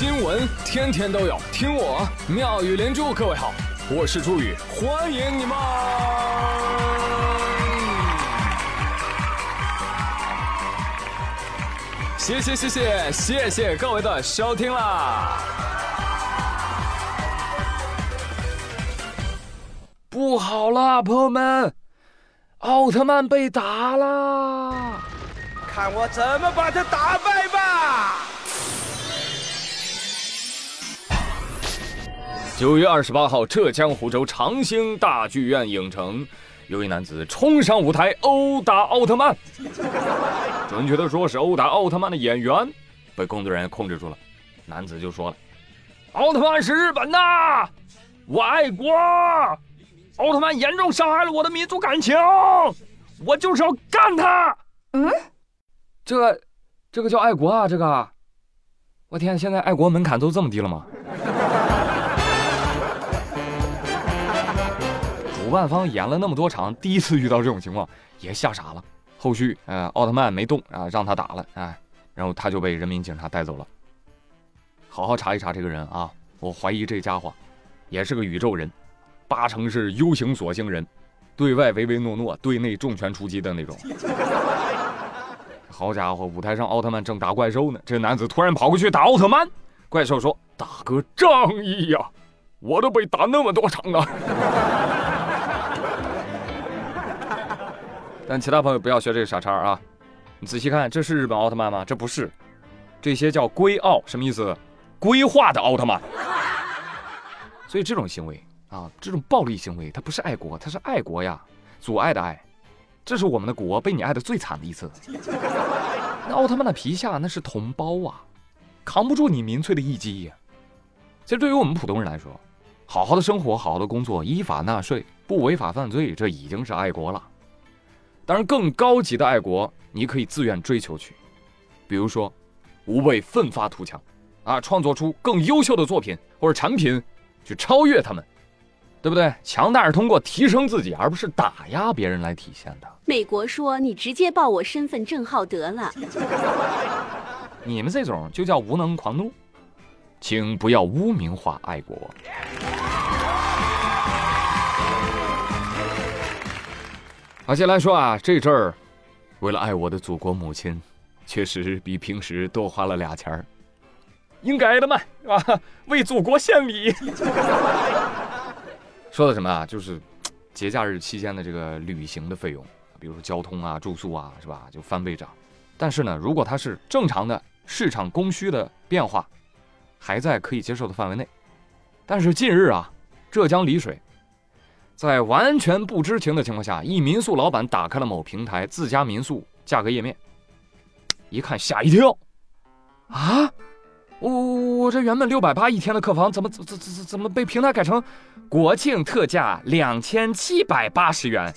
新闻天天都有，听我妙语连珠。各位好，我是朱宇，欢迎你们！谢谢谢谢谢谢各位的收听啦！不好了，朋友们，奥特曼被打啦！看我怎么把他打败九月二十八号，浙江湖州长兴大剧院影城，有一男子冲上舞台殴打奥特曼，准确的说是殴打奥特曼的演员，被工作人员控制住了。男子就说了：“奥特曼是日本的，我爱国，奥特曼严重伤害了我的民族感情，我就是要干他。”嗯，这个，这个叫爱国啊？这个，我天，现在爱国门槛都这么低了吗？主办方演了那么多场，第一次遇到这种情况，也吓傻了。后续，呃，奥特曼没动啊，让他打了，哎，然后他就被人民警察带走了。好好查一查这个人啊，我怀疑这家伙也是个宇宙人，八成是 U 型锁星人，对外唯唯诺诺，对内重拳出击的那种。好家伙，舞台上奥特曼正打怪兽呢，这男子突然跑过去打奥特曼，怪兽说：“大哥仗义呀，我都被打那么多场了。”但其他朋友不要学这个傻叉啊！你仔细看，这是日本奥特曼吗？这不是，这些叫龟奥，什么意思？规划的奥特曼。所以这种行为啊，这种暴力行为，它不是爱国，它是爱国呀，阻碍的爱。这是我们的国被你爱的最惨的一次。那奥特曼的皮下那是同胞啊，扛不住你民粹的一击呀。其实对于我们普通人来说，好好的生活，好好的工作，依法纳税，不违法犯罪，这已经是爱国了。当然，更高级的爱国，你可以自愿追求去，比如说，无畏奋发图强，啊，创作出更优秀的作品或者产品，去超越他们，对不对？强大是通过提升自己，而不是打压别人来体现的。美国说：“你直接报我身份证号得了。”你们这种就叫无能狂怒，请不要污名化爱国。好，先来说啊，这阵儿为了爱我的祖国母亲，确实比平时多花了俩钱儿，应该的嘛，是吧？为祖国献礼。说的什么啊？就是节假日期间的这个旅行的费用，比如说交通啊、住宿啊，是吧？就翻倍涨。但是呢，如果它是正常的市场供需的变化，还在可以接受的范围内。但是近日啊，浙江丽水。在完全不知情的情况下，一民宿老板打开了某平台自家民宿价格页面，一看吓一跳，啊，我我我这原本六百八一天的客房，怎么怎怎怎怎么被平台改成国庆特价两千七百八十元？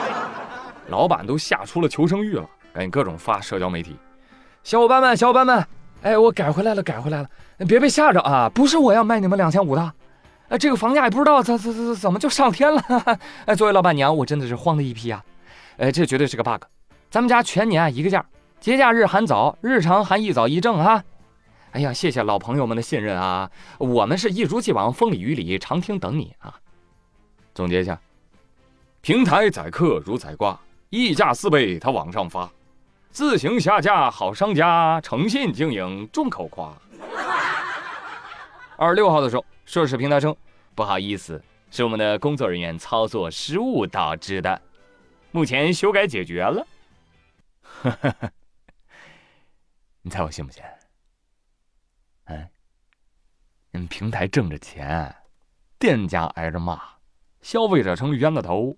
老板都吓出了求生欲了，赶紧各种发社交媒体，小伙伴们，小伙伴们，哎，我改回来了，改回来了，别被吓着啊，不是我要卖你们两千五的。哎，这个房价也不知道怎怎怎怎么就上天了。哎，作为老板娘，我真的是慌了一批啊。哎，这绝对是个 bug。咱们家全年一个价，节假日含早，日常含一早一正啊。哎呀，谢谢老朋友们的信任啊，我们是一如既往，风里雨里，常听等你啊。总结一下，平台宰客如宰瓜，溢价四倍他往上发，自行下架好商家，诚信经营众口夸。二十六号的时候。涉事平台称：“不好意思，是我们的工作人员操作失误导致的，目前修改解决了。”哈哈你猜我信不信？哎，你们平台挣着钱，店家挨着骂，消费者成冤大头，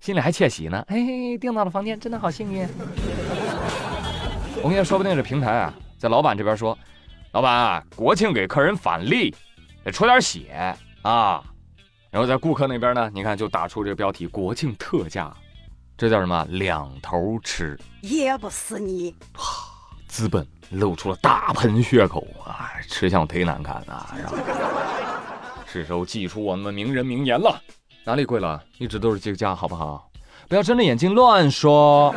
心里还窃喜呢。哎，订到了房间，真的好幸运。我跟你说，说不定这平台啊，在老板这边说：“老板，国庆给客人返利。”得出点血啊！然后在顾客那边呢，你看就打出这个标题“国庆特价”，这叫什么？两头吃，噎不死你！资本露出了大盆血口啊，吃相忒难看啊！是时候祭出我们名人名言了。哪里贵了？一直都是这个价，好不好？不要睁着眼睛乱说。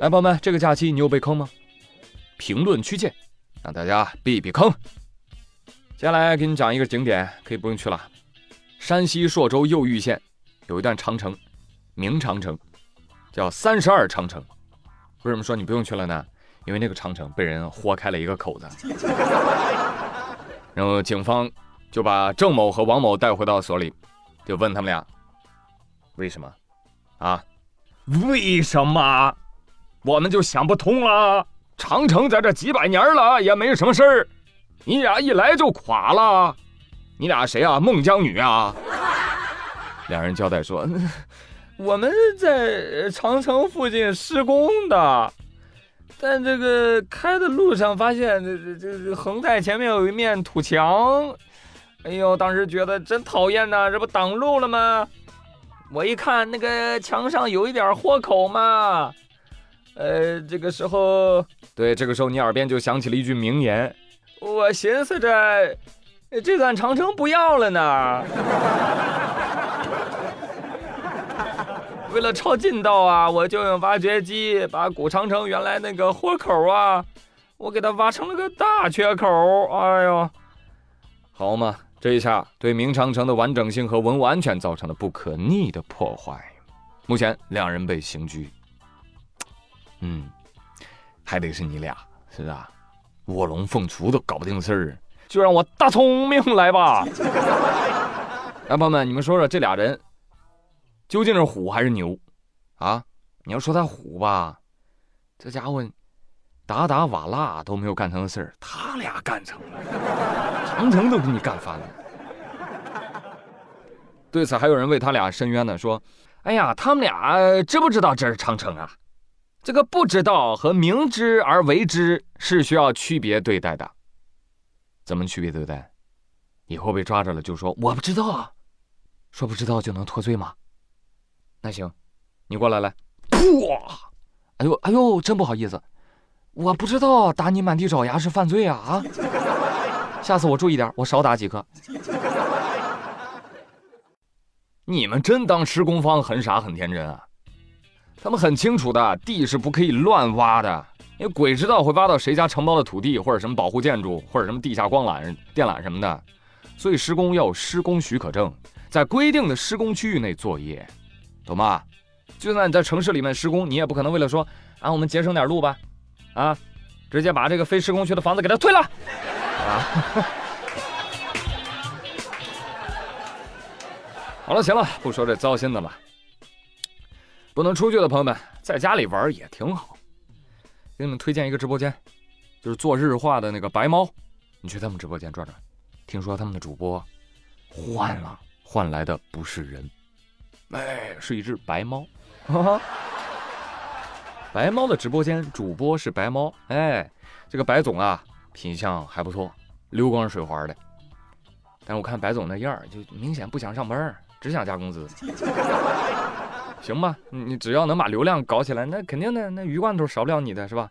来，朋友们，这个假期你有被坑吗？评论区见，让大家避避坑。接下来给你讲一个景点，可以不用去了。山西朔州右玉县有一段长城，明长城，叫三十二长城。为什么说你不用去了呢？因为那个长城被人豁开了一个口子。然后警方就把郑某和王某带回到所里，就问他们俩：为什么？啊？为什么？我们就想不通了。长城在这几百年了，也没什么事儿，你俩一来就垮了。你俩谁啊？孟姜女啊？两人交代说：我们在长城附近施工的，但这个开的路上发现这这这恒泰前面有一面土墙，哎呦，当时觉得真讨厌呐，这不挡路了吗？我一看那个墙上有一点豁口嘛，呃，这个时候，对，这个时候你耳边就响起了一句名言，我寻思着，这段长城不要了呢。为了抄近道啊，我就用挖掘机把古长城原来那个豁口啊，我给它挖成了个大缺口。哎呦，好嘛！这一下对明长城的完整性和文物安全造成了不可逆的破坏。目前两人被刑拘。嗯，还得是你俩，是啊，卧龙凤雏都搞不定事儿，就让我大聪明来吧。来，朋友们，你们说说这俩人究竟是虎还是牛？啊，你要说他虎吧，这家伙打打瓦剌都没有干成的事儿，他俩干成了。长城都给你干翻了。对此，还有人为他俩申冤呢，说：“哎呀，他们俩知不知道这是长城啊？这个不知道和明知而为之是需要区别对待的。怎么区别对待？以后被抓着了就说我不知道啊，说不知道就能脱罪吗？那行，你过来来，哇！哎呦哎呦，真不好意思，我不知道打你满地找牙是犯罪啊啊！”下次我注意点，我少打几颗。你们真当施工方很傻很天真啊？他们很清楚的，地是不可以乱挖的，因为鬼知道会挖到谁家承包的土地，或者什么保护建筑，或者什么地下光缆、电缆什么的。所以施工要有施工许可证，在规定的施工区域内作业，懂吗？就算你在城市里面施工，你也不可能为了说啊，我们节省点路吧，啊，直接把这个非施工区的房子给它退了。啊，好了，行了，不说这糟心的了。不能出去的朋友们，在家里玩也挺好。给你们推荐一个直播间，就是做日化的那个白猫，你去他们直播间转转。听说他们的主播换了，换来的不是人，哎，是一只白猫。白猫的直播间主播是白猫，哎，这个白总啊。品相还不错，流光水滑的。但是我看白总那样，就明显不想上班，只想加工资。行吧，你只要能把流量搞起来，那肯定的，那鱼罐头少不了你的，是吧？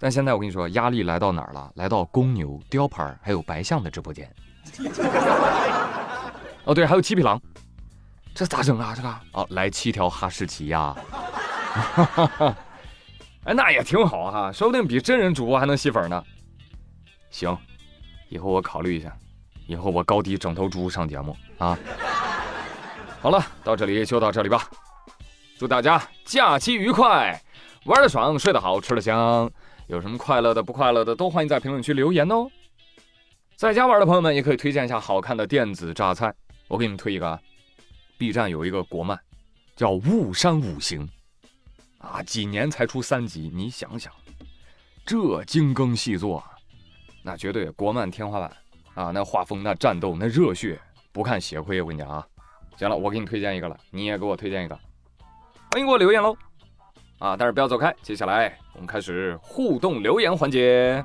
但现在我跟你说，压力来到哪儿了？来到公牛、雕牌还有白象的直播间。哦，对，还有七匹狼，这咋整啊？这个哦，来七条哈士奇呀！哎，那也挺好哈，说不定比真人主播还能吸粉呢。行，以后我考虑一下，以后我高低整头猪上节目啊。好了，到这里就到这里吧。祝大家假期愉快，玩的爽，睡得好，吃的香。有什么快乐的、不快乐的，都欢迎在评论区留言哦。在家玩的朋友们也可以推荐一下好看的电子榨菜。我给你们推一个，B 站有一个国漫，叫《雾山五行》啊，几年才出三集，你想想，这精耕细作。那绝对国漫天花板啊！那画风、那战斗、那热血，不看血亏。我跟你讲啊，行了，我给你推荐一个了，你也给我推荐一个，欢迎给我留言喽！啊，但是不要走开，接下来我们开始互动留言环节。